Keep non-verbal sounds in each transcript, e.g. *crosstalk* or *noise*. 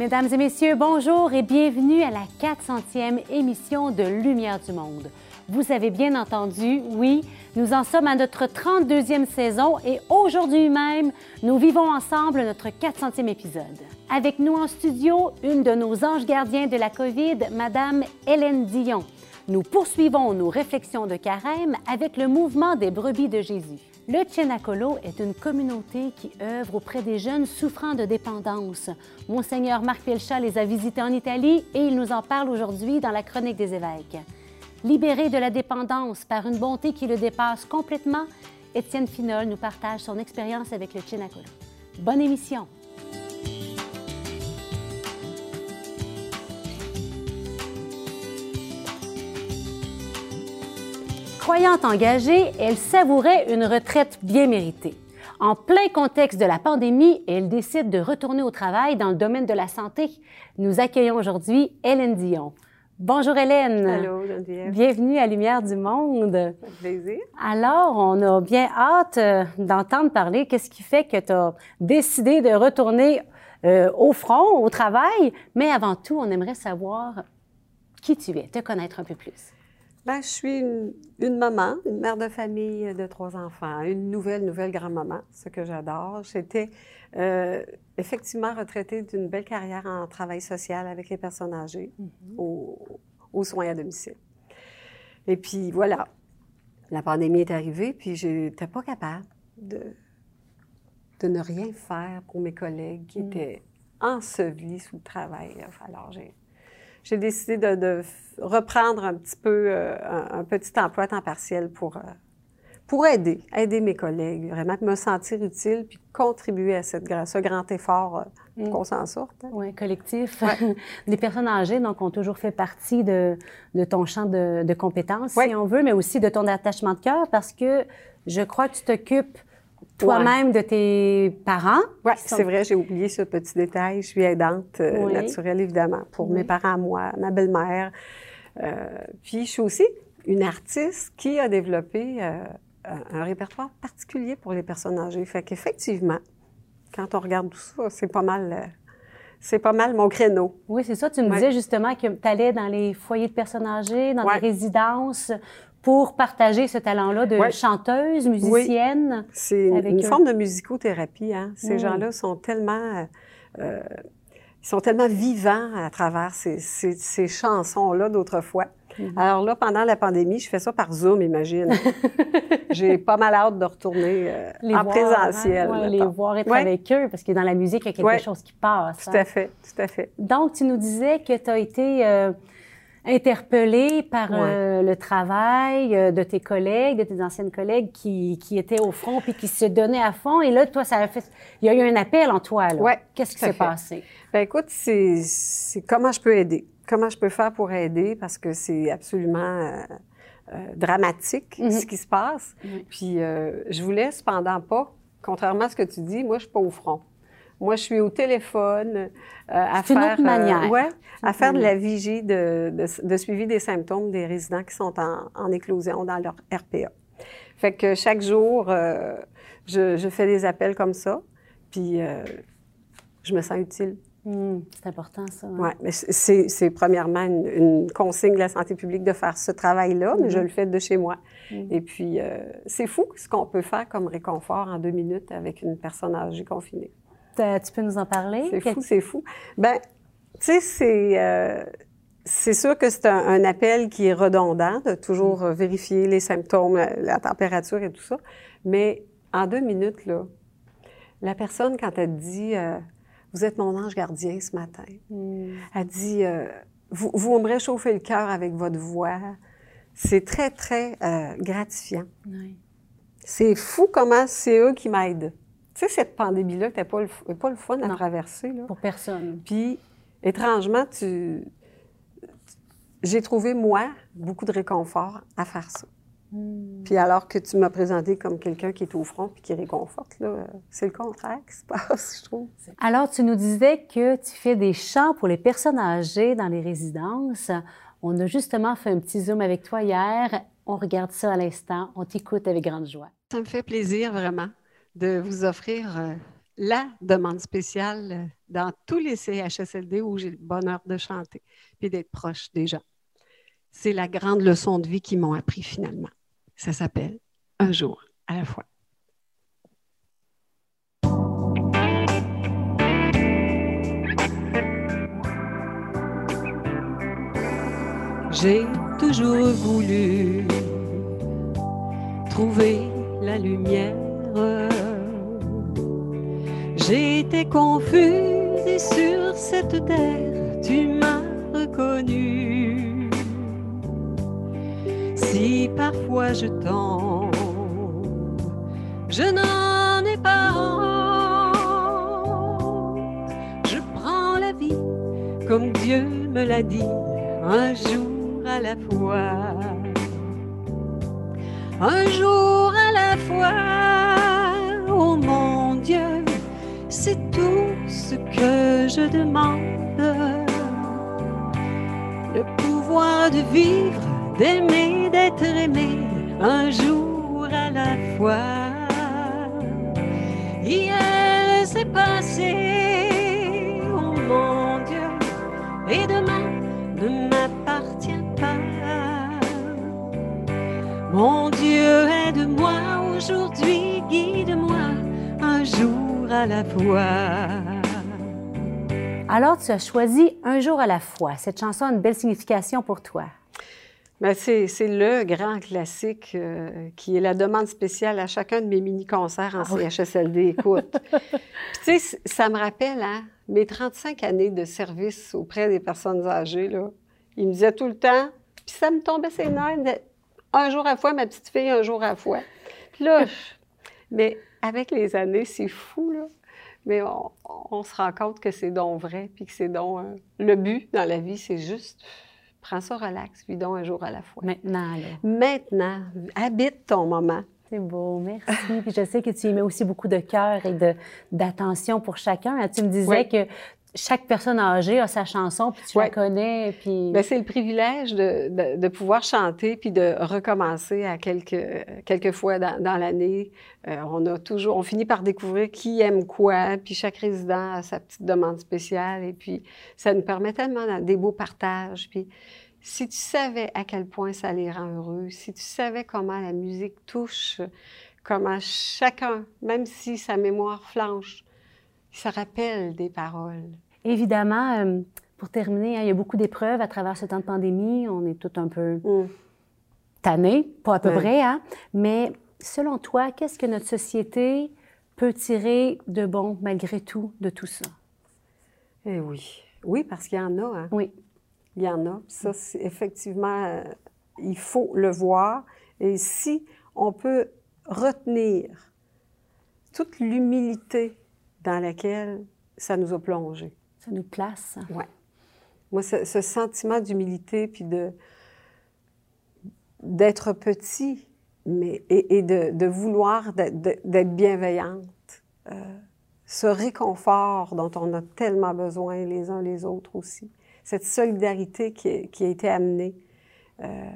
Mesdames et messieurs, bonjour et bienvenue à la 400e émission de Lumière du Monde. Vous avez bien entendu, oui, nous en sommes à notre 32e saison et aujourd'hui même, nous vivons ensemble notre 400e épisode. Avec nous en studio, une de nos anges gardiens de la COVID, Madame Hélène Dion. Nous poursuivons nos réflexions de carême avec le mouvement des brebis de Jésus. Le Cenacolo est une communauté qui œuvre auprès des jeunes souffrant de dépendance. Monseigneur Marc Pelchat les a visités en Italie et il nous en parle aujourd'hui dans la Chronique des évêques. Libéré de la dépendance par une bonté qui le dépasse complètement, Étienne Finol nous partage son expérience avec le Cenacolo. Bonne émission! Croyante engagée, elle savourait une retraite bien méritée. En plein contexte de la pandémie, elle décide de retourner au travail dans le domaine de la santé. Nous accueillons aujourd'hui Hélène Dion. Bonjour Hélène. Allô, Geneviève. Bienvenue à Lumière du Monde. Plaisir. Alors, on a bien hâte euh, d'entendre parler. Qu'est-ce qui fait que tu as décidé de retourner euh, au front, au travail? Mais avant tout, on aimerait savoir qui tu es, te connaître un peu plus. Ben, je suis une, une maman, une mère de famille de trois enfants, une nouvelle, nouvelle grand-maman, ce que j'adore. J'étais euh, effectivement retraitée d'une belle carrière en travail social avec les personnes âgées aux, aux soins à domicile. Et puis voilà, la pandémie est arrivée, puis j'étais pas capable de, de ne rien faire pour mes collègues qui étaient ensevelis sous le travail. Alors j'ai j'ai décidé de, reprendre un petit peu euh, un, un petit emploi à temps partiel pour, euh, pour aider, aider mes collègues, vraiment me sentir utile puis contribuer à cette, ce grand effort euh, pour Mm. qu'on s'en sorte. hein. Oui, collectif. Ouais. *laughs* Les personnes âgées, donc, ont toujours fait partie de, de ton champ de, de compétences, si on veut, mais aussi de ton attachement de cœur, parce que je crois que tu t'occupes toi-même de tes parents. Oui, sont- c'est vrai, j'ai oublié ce petit détail. Je suis aidante euh, Oui. naturelle, évidemment, pour Oui. mes parents, moi, ma belle-mère. Euh, puis je suis aussi une artiste qui a développé euh, un, répertoire particulier pour les personnes âgées. Fait qu'effectivement, quand on regarde tout ça, c'est pas mal, c'est pas mal mon créneau. Oui, c'est ça. Tu me Ouais. disais justement que tu allais dans les foyers de personnes âgées, dans Ouais. les résidences, pour partager ce talent-là de Ouais. chanteuse, musicienne. C'est une, eux. forme de musicothérapie. Hein? Ces gens-là sont tellement, euh, euh, ils sont tellement vivants à travers ces, ces- ces chansons-là d'autrefois. Mhm. Alors là, pendant la pandémie, je fais ça par Zoom, imagine. *laughs* J'ai pas mal hâte de retourner euh, Les en voir, présentiel. hein? Ouais, les voir être Ouais. avec eux, parce que dans la musique, il y a quelque Ouais. chose qui passe. Tout hein. à fait, tout à fait. Donc, tu nous disais que tu as été euh, interpellée par Ouais. euh, le travail euh, de tes collègues, de tes anciennes collègues qui, qui étaient au front puis qui se donnaient à fond. Et là, toi, ça a fait. Il y a eu un appel en toi. Ouais, Qu'est-ce qui s'est passé? Ben écoute, c'est c'est comment je peux aider? Comment je peux faire pour aider? Parce que c'est absolument euh, dramatique Mhm. ce qui se passe. Oui. Puis euh, je voulais cependant pas, contrairement à ce que tu dis, moi je suis pas au front. Moi je suis au téléphone euh, à une faire autre manière. ouais, à faire de la vigie de, de, de suivi des symptômes des résidents qui sont en, en éclosion dans leur RPA. Fait que chaque jour euh, je, je fais des appels comme ça. Puis euh, je me sens utile. Hum, c'est important, ça. hein? Oui, mais c'est, c'est premièrement une, une consigne de la santé publique de faire ce travail-là, mais je le fais de chez moi. Mhm. Et puis, euh, c'est fou ce qu'on peut faire comme réconfort en deux minutes avec une personne âgée confinée. T'as- Tu peux nous en parler? C'est Quel- fou, c'est fou. Ben, tu sais, c'est, euh, c'est sûr que c'est un, un appel qui est redondant, de toujours euh, vérifier les symptômes, la, la température et tout ça. Mais en deux minutes, là, la personne, quand elle dit euh, Vous êtes mon ange gardien ce matin, Hum, elle dit euh, vous, vous me réchauffez le cœur avec votre voix. C'est très, très euh, gratifiant. oui. C'est fou comment c'est eux qui m'aident. Tu sais, cette pandémie-là, n'était pas, le pas le fun à Non. traverser. Là. Pour personne. Puis, étrangement, tu... j'ai trouvé, moi, beaucoup de réconfort à faire ça. Hum. Puis alors que tu m'as présenté comme quelqu'un qui est au front puis qui réconforte, là, c'est le contraire qui se passe, je trouve. Alors, tu nous disais que tu fais des chants pour les personnes âgées dans les résidences. On a justement fait un petit zoom avec toi hier. On regarde ça à l'instant. On t'écoute avec grande joie. Ça me fait plaisir vraiment de vous offrir euh, la demande spéciale dans tous les CHSLD où j'ai le bonheur de chanter et d'être proche des gens. C'est la grande leçon de vie qu'ils m'ont appris finalement. Ça s'appelle Un jour à la fois. J'ai toujours voulu trouver la lumière. J'étais confuse et sur cette terre, tu m'as reconnu. Si parfois je tombe, je n'en ai pas honte. Je prends la vie comme Dieu me l'a dit un jour à la fois. Un jour à la fois, c'est tout ce que je demande. Le pouvoir de vivre, d'aimer, d'être aimé, un jour à la fois. Hier c'est passé, oh mon Dieu, et demain ne m'appartient mon Dieu, aide-moi aujourd'hui, à la fois. Alors, tu as choisi Un jour à la fois. Cette chanson a une belle signification pour toi. Ben, c'est, le grand classique euh, qui est la demande spéciale à chacun de mes mini-concerts en ah CHSLD. Écoute, *laughs* tu sais, ça me rappelle hein, mes 35 années de service auprès des personnes âgées. Là. Ils me disaient tout le temps, puis ça me tombait ses nerfs un jour à la fois, ma petite fille, un jour à la fois. Puis là, *laughs* mais avec les années, c'est fou, là. Mais on, se rend compte que c'est donc vrai, puis que c'est donc euh, le but dans la vie, c'est juste prends ça relax, vis donc un jour à la fois. Maintenant, là. Maintenant, habite ton moment. C'est beau, merci. Puis je sais que tu y mets aussi beaucoup de cœur et d'attention pour chacun. Tu me disais que chaque personne âgée a sa chanson, puis tu la connais. Puis... Ben, c'est le privilège de, de, pouvoir chanter puis de recommencer à quelques, quelques fois dans, dans l'année. Euh, on a toujours, on finit par découvrir qui aime quoi, puis chaque résident a sa petite demande spéciale, et puis ça nous permet tellement des beaux partages. Puis si tu savais à quel point ça les rend heureux, si tu savais comment la musique touche, comment chacun, même si sa mémoire flanche, ça rappelle des paroles. Évidemment, euh, pour terminer, hein, il y a beaucoup d'épreuves à travers ce temps de pandémie. On est tous un peu mm. tannés, pas à peu près, hein? mais selon toi, qu'est-ce que notre société peut tirer de bon malgré tout de tout ça? Eh oui. Oui, parce qu'il y en a. Hein? Oui. Il y en a. Ça, effectivement, euh, il faut le voir. Et si on peut retenir toute l'humilité dans laquelle ça nous a plongé. Ça nous place. Oui. Moi, ce, sentiment d'humilité, puis de d'être petit, mais, et, de, vouloir d'être bienveillante. Euh, ce réconfort dont on a tellement besoin les uns les autres aussi. Cette solidarité qui, qui a été amenée. Euh,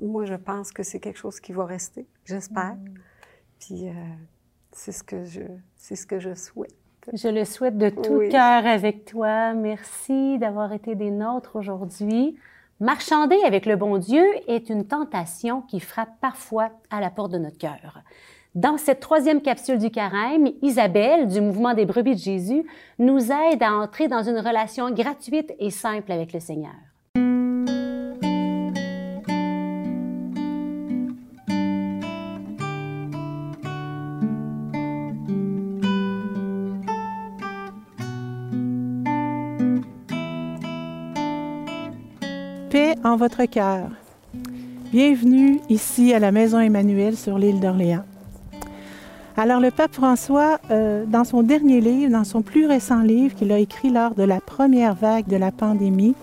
moi, je pense que c'est quelque chose qui va rester, j'espère. Mm. Puis euh, c'est ce que je, c'est ce que je souhaite. Je le souhaite de tout cœur avec toi. Merci d'avoir été des nôtres aujourd'hui. Marchander avec le bon Dieu est une tentation qui frappe parfois à la porte de notre cœur. Dans cette troisième capsule du carême, Isabelle, du mouvement des brebis de Jésus, nous aide à entrer dans une relation gratuite et simple avec le Seigneur. Votre cœur. Bienvenue ici à la Maison Emmanuel sur l'île d'Orléans. Alors le pape François, euh, dans son dernier livre, dans son plus récent livre qu'il a écrit lors de la première vague de la pandémie,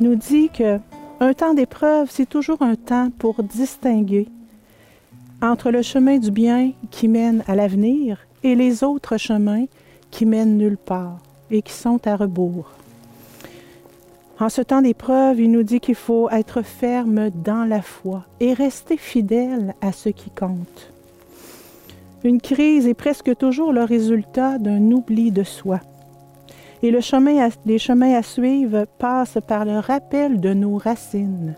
nous dit que un temps d'épreuve, c'est toujours un temps pour distinguer entre le chemin du bien qui mène à l'avenir et les autres chemins qui mènent nulle part et qui sont à rebours. En ce temps d'épreuve, il nous dit qu'il faut être ferme dans la foi et rester fidèle à ce qui compte. Une crise est presque toujours le résultat d'un oubli de soi. Et les chemins à suivre passent par le rappel de nos racines.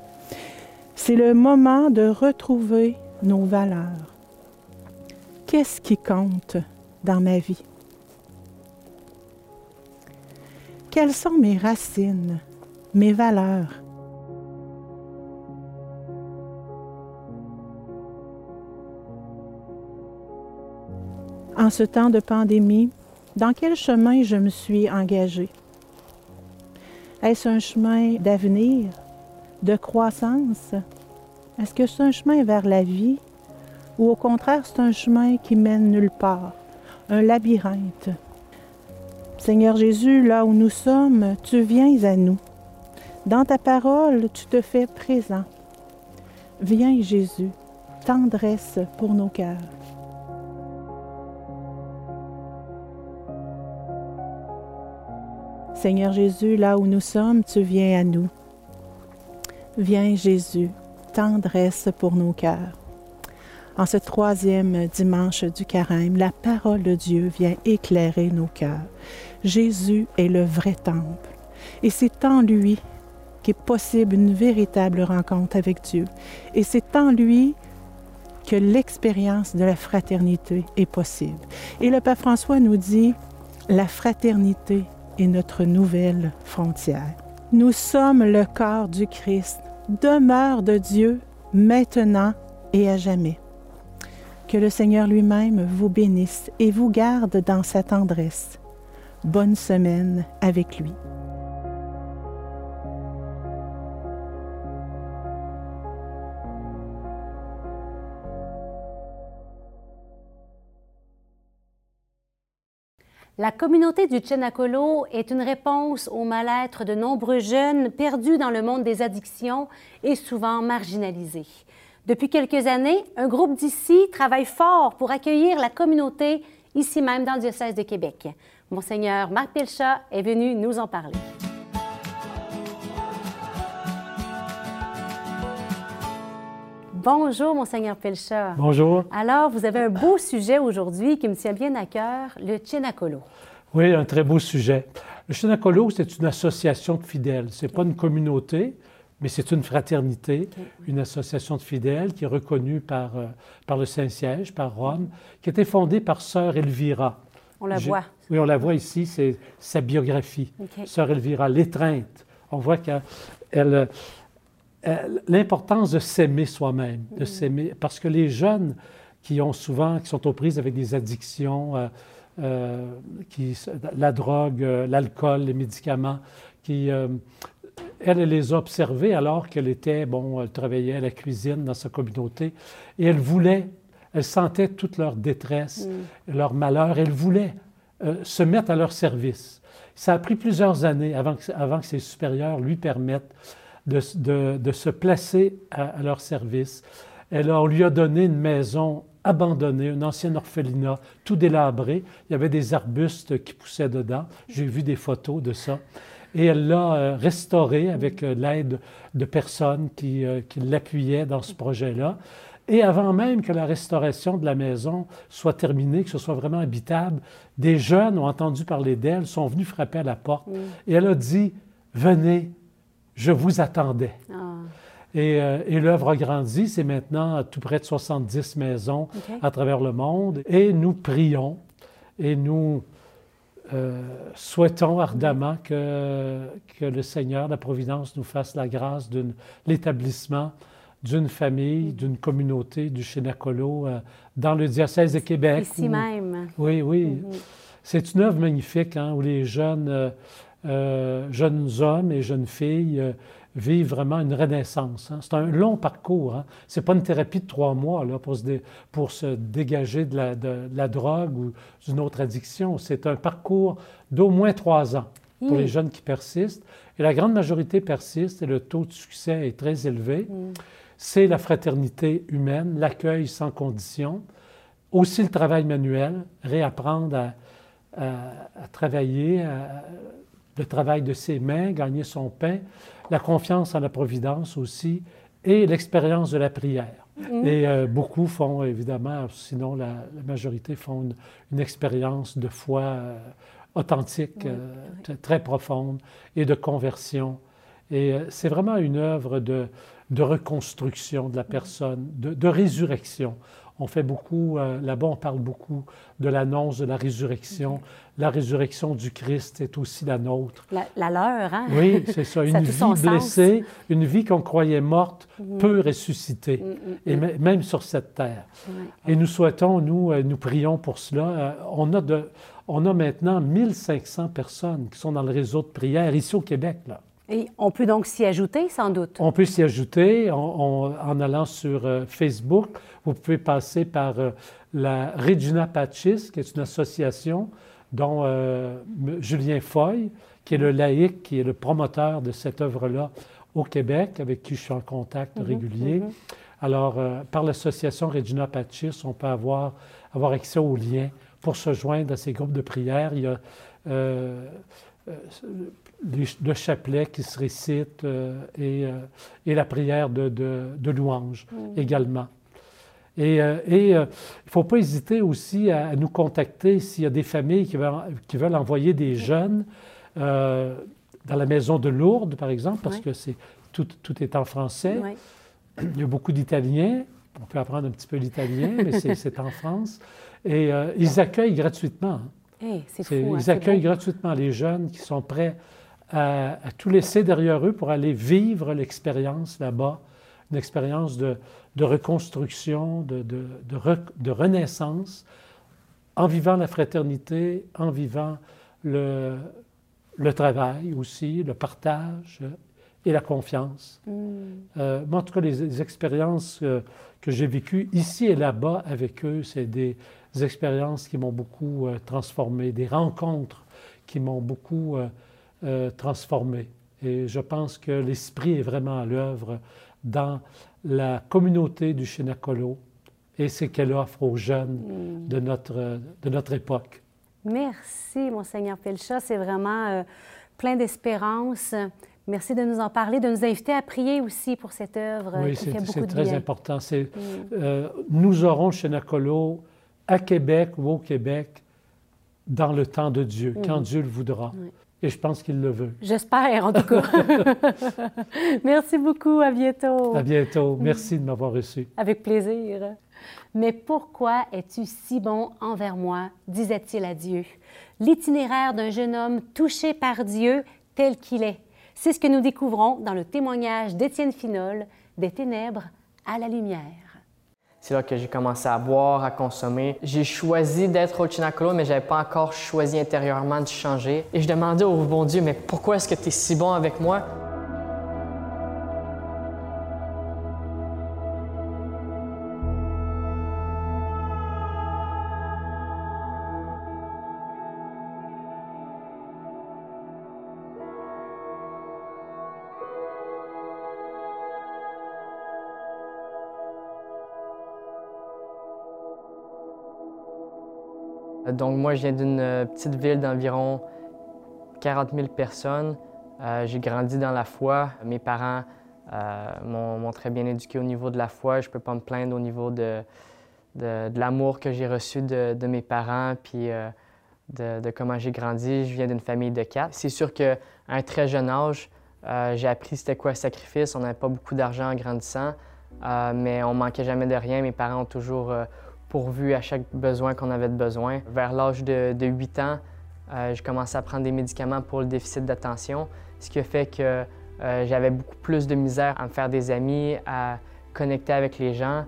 C'est le moment de retrouver nos valeurs. Qu'est-ce qui compte dans ma vie? Quelles sont mes racines, mes valeurs? En ce temps de pandémie, dans quel chemin je me suis engagée? Est-ce un chemin d'avenir, de croissance? Est-ce que c'est un chemin vers la vie? Ou au contraire c'est un chemin qui mène nulle part, un labyrinthe? Seigneur Jésus, là où nous sommes, tu viens à nous. Dans ta parole, tu te fais présent. Viens Jésus, tendresse pour nos cœurs. Seigneur Jésus, là où nous sommes, tu viens à nous. Viens Jésus, tendresse pour nos cœurs. En ce troisième dimanche du carême, la parole de Dieu vient éclairer nos cœurs. Jésus est le vrai temple. Et c'est en lui qu'est possible une véritable rencontre avec Dieu. Et c'est en lui que l'expérience de la fraternité est possible. Et le Pape François nous dit, la fraternité est notre nouvelle frontière. Nous sommes le corps du Christ, demeure de Dieu maintenant et à jamais. Que le Seigneur lui-même vous bénisse et vous garde dans sa tendresse. Bonne semaine avec lui. La communauté du Chenacolo est une réponse au mal-être de nombreux jeunes perdus dans le monde des addictions et souvent marginalisés. Depuis quelques années, un groupe d'ici travaille fort pour accueillir la communauté ici même dans le diocèse de Québec. Monseigneur Marc Pilchat est venu nous en parler. Bonjour, Monseigneur Pelcha. Bonjour. Alors, vous avez un beau sujet aujourd'hui qui me tient bien à cœur, le Chinacolo. Oui, un très beau sujet. Le Chinacolo, c'est une association de fidèles. Ce n'est pas une communauté, mais c'est une fraternité, une association de fidèles qui est reconnue par, euh, par le Saint-Siège, par Rome, qui a été fondée par Sœur Elvira. On la voit. Oui, on la voit ici, c'est sa biographie. Sœur Elvira, l'étreinte. On voit qu'elle euh, l'importance de s'aimer soi-même, de mm. s'aimer, parce que les jeunes qui ont souvent, qui sont aux prises avec des addictions, euh, euh, qui, la drogue, l'alcool, les médicaments, qui, elle, elle les a observés alors qu'elle était, bon, elle travaillait à la cuisine dans sa communauté, et elle voulait, elle sentait toute leur détresse, mm. leur malheur, elle voulait se mettre à leur service. Ça a pris plusieurs années avant que, avant que ses supérieurs lui permettent de, se placer à, leur service. Elle, on lui a donné une maison abandonnée, une ancienne orphelinat, tout délabré. Il y avait des arbustes qui poussaient dedans. J'ai vu des photos de ça. Et elle l'a euh, restauré avec euh, l'aide de personnes qui, euh, qui l'appuyaient dans ce projet-là. Et avant même que la restauration de la maison soit terminée, que ce soit vraiment habitable, des jeunes ont entendu parler d'elle, sont venus frapper à la porte. Et elle a dit, venez, je vous attendais. Ah. Euh, et, l'œuvre a grandi, c'est maintenant tout près de 70 maisons à travers le monde. Et nous prions et nous euh, souhaitons ardemment que, que le Seigneur, la Providence, nous fasse la grâce de l'établissement d'une famille, d'une communauté du Chénacolo euh, dans le diocèse de Québec. Ici même. Oui, oui. Mhm. C'est une œuvre magnifique hein, où les jeunes euh, jeunes hommes et jeunes filles euh, vivent vraiment une renaissance. Hein. C'est un long parcours. Hein. Ce n'est pas une thérapie de trois mois là, pour, se pour se dégager de la, de, la drogue ou d'une autre addiction. C'est un parcours d'au moins trois ans pour les jeunes qui persistent. Et la grande majorité persiste et le taux de succès est très élevé. Mm. C'est la fraternité humaine, l'accueil sans condition, aussi le travail manuel, réapprendre à, à, travailler, à, le travail de ses mains, gagner son pain, la confiance en la providence aussi, et l'expérience de la prière. Mm. Et euh, beaucoup font, évidemment, sinon la, majorité font une, expérience de foi euh, authentique, euh, très profonde, et de conversion. Et c'est vraiment une œuvre de, de, reconstruction de la personne, de, de résurrection. On fait beaucoup, là-bas, on parle beaucoup de l'annonce de la résurrection. La résurrection du Christ est aussi la nôtre. La, leur, hein? Oui, c'est ça. *laughs* Une vie blessée, une vie qu'on croyait morte, mm-hmm. peut ressusciter, mm, mm, et même sur cette terre. Et nous souhaitons, nous, euh, nous prions pour cela. Euh, on a, de, on a maintenant 1500 personnes qui sont dans le réseau de prière ici au Québec. Là. Et on peut donc s'y ajouter, sans doute? On peut s'y ajouter en, allant sur euh, Facebook. Vous pouvez passer par la Regina Patchis, qui est une association dont euh, Julien Foy, qui est le laïc, qui est le promoteur de cette œuvre-là au Québec, avec qui je suis en contact mhm, régulier. Mhm. Alors, euh, par l'association Regina Patchis, on peut avoir, avoir accès aux liens pour se joindre à ces groupes de prière. Il y a euh, le chapelet qui se récite et, et, la prière de, de, louange mhm. également. Et euh, il ne euh, faut pas hésiter aussi à, nous contacter s'il y a des familles qui veulent, qui veulent envoyer des jeunes euh, dans la maison de Lourdes, par exemple, parce que c'est, tout, tout, est en français. Il y a beaucoup d'Italiens. On peut apprendre un petit peu l'italien, *laughs* mais c'est, en France. Et ils accueillent gratuitement. Hey, c'est fou, hein, ils accueillent gratuitement les jeunes qui sont prêts à, à, tout laisser derrière eux pour aller vivre l'expérience là-bas, une expérience de, de reconstruction, de, de, de, renaissance, en vivant la fraternité, en vivant le, le travail aussi, le partage et la confiance. Mm. Euh, moi, en tout cas, les, expériences euh, que j'ai vécues ici et là-bas avec eux, c'est des, expériences qui m'ont beaucoup euh, transformé, des rencontres qui m'ont beaucoup transformé. Et je pense que l'esprit est vraiment à l'œuvre dans la communauté du Chinacolo et ce qu'elle offre aux jeunes mm. de, notre, de notre époque. Merci, Monseigneur Pelcha. C'est vraiment euh, plein d'espérance. Merci de nous en parler, de nous inviter à prier aussi pour cette œuvre oui, bien. c'est très important. Mm. Euh, nous aurons Chinacolo à Québec ou au Québec dans le temps de Dieu, quand mm. Dieu le voudra. Et je pense qu'il le veut. J'espère, en tout cas. *laughs* Merci beaucoup. À bientôt. À bientôt. Merci de m'avoir reçu. Avec plaisir. Mais pourquoi es-tu si bon envers moi disait-il à Dieu. L'itinéraire d'un jeune homme touché par Dieu tel qu'il est. C'est ce que nous découvrons dans le témoignage d'Étienne Finol, Des ténèbres à la lumière. C'est là que j'ai commencé à boire, à consommer. J'ai choisi d'être au Chinacolo, mais je n'avais pas encore choisi intérieurement de changer. Et je demandais au bon Dieu, mais pourquoi est-ce que tu es si bon avec moi? Donc moi, je viens d'une euh, petite ville d'environ 40 000 personnes. Euh, j'ai grandi dans la foi. Mes parents euh, m'ont très bien éduqué au niveau de la foi. Je ne peux pas me plaindre au niveau de, l'amour que j'ai reçu de, mes parents, puis de, comment j'ai grandi. Je viens d'une famille de quatre. C'est sûr qu'à un très jeune âge, j'ai appris c'était quoi le sacrifice. On n'avait pas beaucoup d'argent en grandissant, mais on manquait jamais de rien. Mes parents ont toujours pourvu à chaque besoin qu'on avait de besoin. Vers l'âge de, 8 ans, euh, j'ai commencé à prendre des médicaments pour le déficit d'attention, ce qui a fait que euh, j'avais beaucoup plus de misère à me faire des amis, à connecter avec les gens.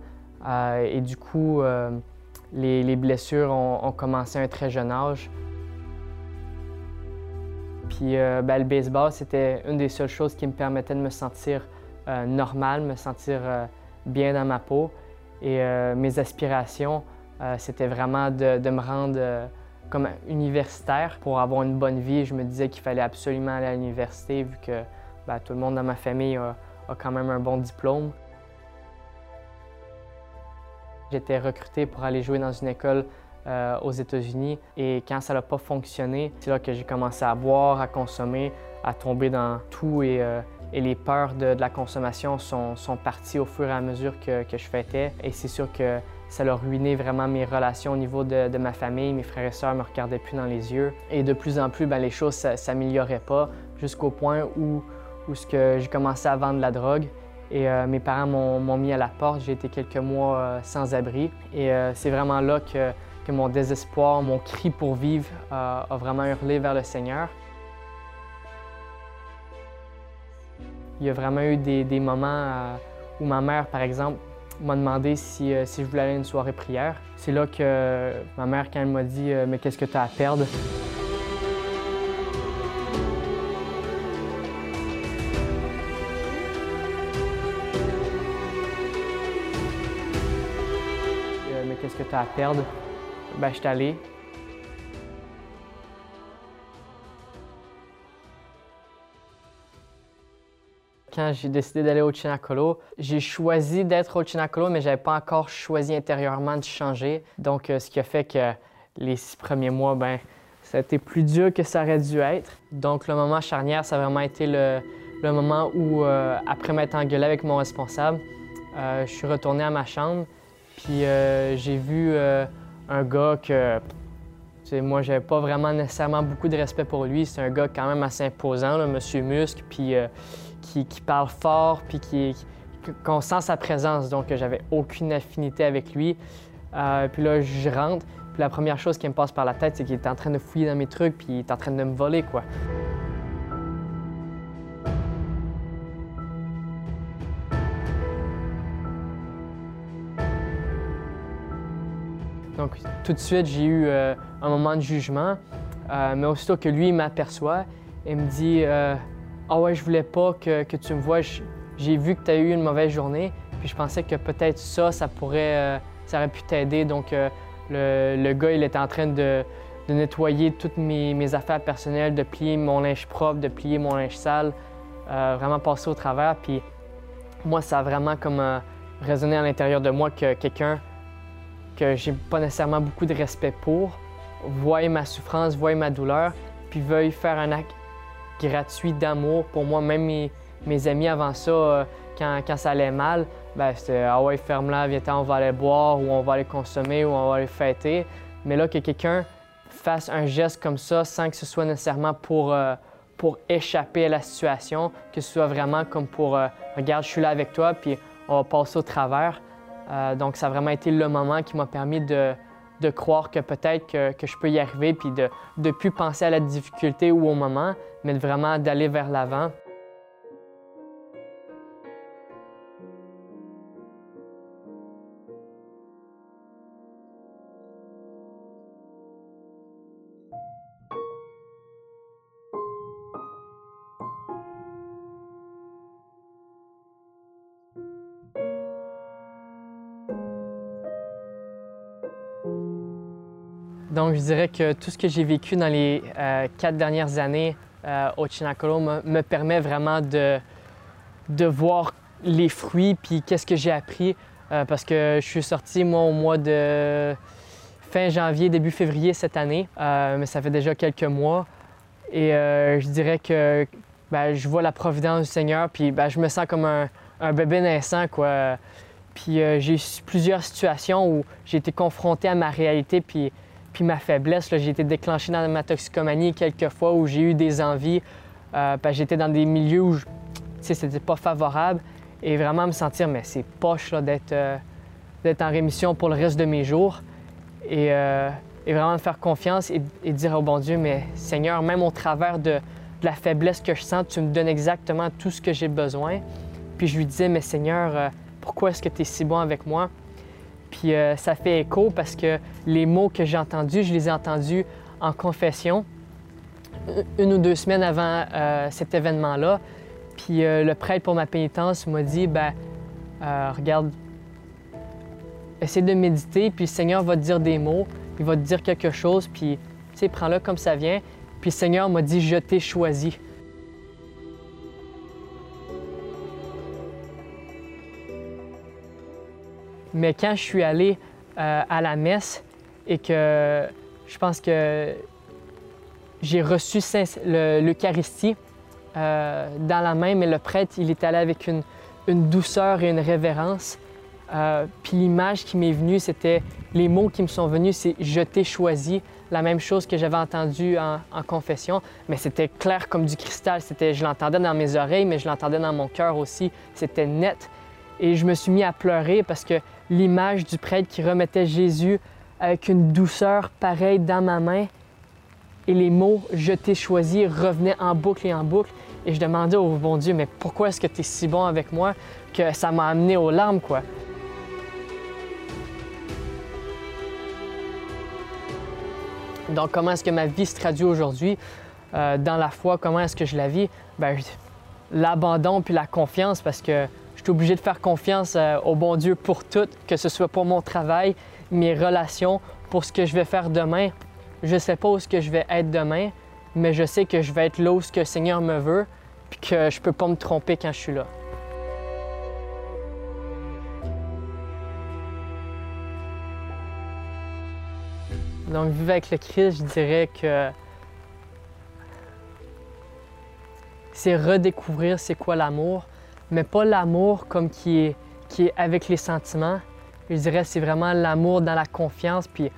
Euh, et du coup, les, blessures ont, commencé à un très jeune âge. Puis ben, le baseball, c'était une des seules choses qui me permettait de me sentir normal, me sentir bien dans ma peau. Et euh, mes aspirations, euh, c'était vraiment de, me rendre euh, comme universitaire pour avoir une bonne vie. Je me disais qu'il fallait absolument aller à l'université vu que ben, tout le monde dans ma famille a, quand même un bon diplôme. J'étais recruté pour aller jouer dans une école aux États-Unis. Et quand ça n'a pas fonctionné, c'est là que j'ai commencé à boire, à consommer, à tomber dans tout et, les peurs de, la consommation sont, sont, parties au fur et à mesure que, je fêtais. Et c'est sûr que ça a ruiné vraiment mes relations au niveau de, ma famille. Mes frères et sœurs me regardaient plus dans les yeux. Et de plus en plus, ben, les choses ne s'amélioraient pas jusqu'au point où, où j'ai commencé à vendre la drogue. Et euh, mes parents m'ont mis à la porte. J'ai été quelques mois euh, sans abri. Et euh, c'est vraiment là que, que, mon désespoir, mon cri pour vivre a vraiment hurlé vers le Seigneur. Il y a vraiment eu des, des moments où ma mère, par exemple, m'a demandé si, si, je voulais aller à une soirée prière. C'est là que ma mère, quand elle m'a dit Mais qu'est-ce que tu as à perdre qu'est-ce que tu as à perdre? Ben, je suis allé. Quand j'ai décidé d'aller au Chinacolo, j'ai choisi d'être au Chinacolo, mais je n'avais pas encore choisi intérieurement de changer. Donc, euh, ce qui a fait que les six premiers mois, ben, ça a été plus dur que ça aurait dû être. Donc, le moment charnière, ça a vraiment été le, moment où, euh, après m'être engueulé avec mon responsable, euh, je suis retourné à ma chambre. Puis j'ai vu un gars que, moi, j'avais pas vraiment nécessairement beaucoup de respect pour lui. C'est un gars quand même assez imposant, là, Monsieur Muscle, puis qui, parle fort, puis qui, qu'on sent sa présence. Donc, j'avais aucune affinité avec lui. puis là, je rentre, puis la première chose qui me passe par la tête, c'est qu'il est en train de fouiller dans mes trucs, puis il est en train de me voler, quoi. Donc, tout de suite, j'ai eu euh, un moment de jugement. Euh, mais aussitôt que lui m'aperçoit, il me dit euh, Ah ouais, je voulais pas que, tu me vois. J'ai vu que tu as eu une mauvaise journée. Puis je pensais que peut-être ça, ça pourrait, ça aurait pu t'aider. Donc, le, gars, il était en train de, nettoyer toutes mes, affaires personnelles, de plier mon linge propre, de plier mon linge sale, vraiment passer au travers. Puis moi, ça a vraiment comme résonné à l'intérieur de moi que quelqu'un que j'ai pas nécessairement beaucoup de respect pour, voient ma souffrance, voient ma douleur, puis veuillent faire un acte gratuit d'amour pour moi. Même mes, amis avant ça, euh, quand, quand, ça allait mal, ben c'était Ah ouais, ferme-la, viens on va aller boire ou on va aller consommer ou on va aller fêter. Mais là, que quelqu'un fasse un geste comme ça sans que ce soit nécessairement pour, euh, pour échapper à la situation, que ce soit vraiment comme pour euh, Regarde, je suis là avec toi, puis on va passer au travers. Donc, ça a vraiment été le moment qui m'a permis de, croire que peut-être que, je peux y arriver, puis de ne plus penser à la difficulté ou au moment, mais vraiment d'aller vers l'avant. Donc, je dirais que tout ce que j'ai vécu dans les euh, quatre dernières années euh, au Chinacolo me, permet vraiment de, de voir les fruits puis qu'est-ce que j'ai appris euh, parce que je suis sorti, moi, au mois de fin janvier, début février cette année, mais ça fait déjà quelques mois. Et je dirais que ben, je vois la providence du Seigneur puis ben, je me sens comme un, un bébé naissant, quoi. Puis j'ai eu plusieurs situations où j'ai été confronté à ma réalité puis puis ma faiblesse, j'ai été déclenché dans ma toxicomanie quelques fois où j'ai eu des envies. Euh, j'étais dans des milieux où c'était pas favorable. Et vraiment me sentir, mais c'est poche d'être euh, d'être en rémission pour le reste de mes jours. Et, euh, vraiment me faire confiance et, dire au bon Dieu, mais Seigneur, même au travers de, de, la faiblesse que je sens, tu me donnes exactement tout ce que j'ai besoin. Puis je lui disais, mais Seigneur, pourquoi est-ce que tu es si bon avec moi? Puis euh, ça fait écho parce que les mots que j'ai entendus, je les ai entendus en confession une ou deux semaines avant euh, cet événement-là. Puis euh, le prêtre pour ma pénitence m'a dit, ben, regarde, essaie de méditer, puis le Seigneur va te dire des mots, il va te dire quelque chose, puis tu sais, prends-le comme ça vient. Puis le Seigneur m'a dit, je t'ai choisi. Mais quand je suis allé euh, à la messe, et que je pense que j'ai reçu l'Eucharistie euh, dans la main, mais le prêtre, il est allé avec une, douceur et une révérence. Euh, puis l'image qui m'est venue, c'était les mots qui me sont venus, c'est Je t'ai choisi, la même chose que j'avais entendu en, confession, mais c'était clair comme du cristal. C'était, je l'entendais dans mes oreilles, mais je l'entendais dans mon cœur aussi. C'était net. Et je me suis mis à pleurer parce que l'image du prêtre qui remettait Jésus avec une douceur pareille dans ma main et les mots Je t'ai choisi revenaient en boucle et en boucle. Et je demandais au bon Dieu, mais pourquoi est-ce que tu es si bon avec moi que ça m'a amené aux larmes, quoi? Donc, comment est-ce que ma vie se traduit aujourd'hui euh, dans la foi? Comment est-ce que je la vis? Ben, l'abandon puis la confiance parce que suis obligé de faire confiance euh, au bon Dieu pour tout, que ce soit pour mon travail, mes relations, pour ce que je vais faire demain. Je ne sais pas où ce que je vais être demain, mais je sais que je vais être là où ce que le Seigneur me veut, puis que je ne peux pas me tromper quand je suis là. Donc, vivre avec le Christ, je dirais que c'est redécouvrir c'est quoi l'amour, mais pas l'amour comme qui est, qui est avec les sentiments. Je dirais c'est vraiment l'amour dans la confiance. Puis,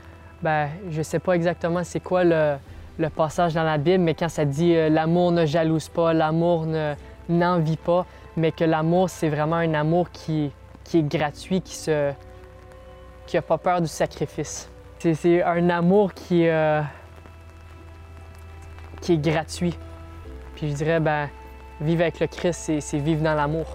ben, je sais pas exactement c'est quoi le, passage dans la Bible, mais quand ça dit euh, l'amour ne jalouse pas, l'amour n'envie pas, mais que l'amour, c'est vraiment un amour qui, qui est gratuit, qui se qui n'a pas peur du sacrifice. C'est un amour qui, euh, qui est gratuit. Puis je dirais, ben, vivre avec le Christ, c'est vivre dans l'amour.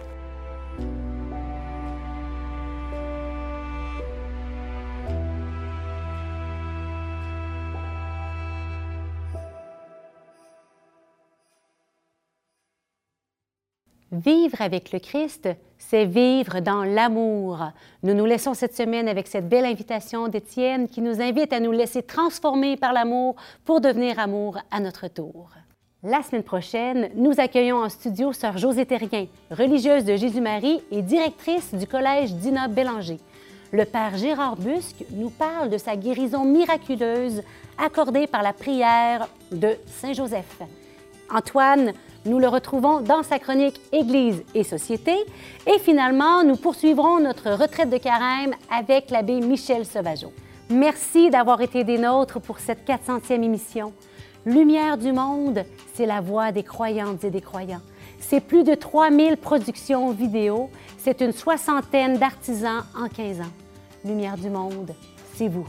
Vivre avec le Christ, c'est vivre dans l'amour. Nous nous laissons cette semaine avec cette belle invitation d'Étienne qui nous invite à nous laisser transformer par l'amour pour devenir amour à notre tour. La semaine prochaine, nous accueillons en studio Sœur Josée Terrien, religieuse de Jésus-Marie et directrice du Collège Dina Bélanger. Le Père Gérard Busque nous parle de sa guérison miraculeuse accordée par la prière de Saint Joseph. Antoine nous le retrouvons dans sa chronique Église et Société. Et finalement, nous poursuivrons notre retraite de carême avec l'abbé Michel Sauvageau. Merci d'avoir été des nôtres pour cette 400e émission. Lumière du monde, c'est la voix des croyantes et des croyants. C'est plus de 3000 productions vidéo. C'est une soixantaine d'artisans en 15 ans. Lumière du monde, c'est vous.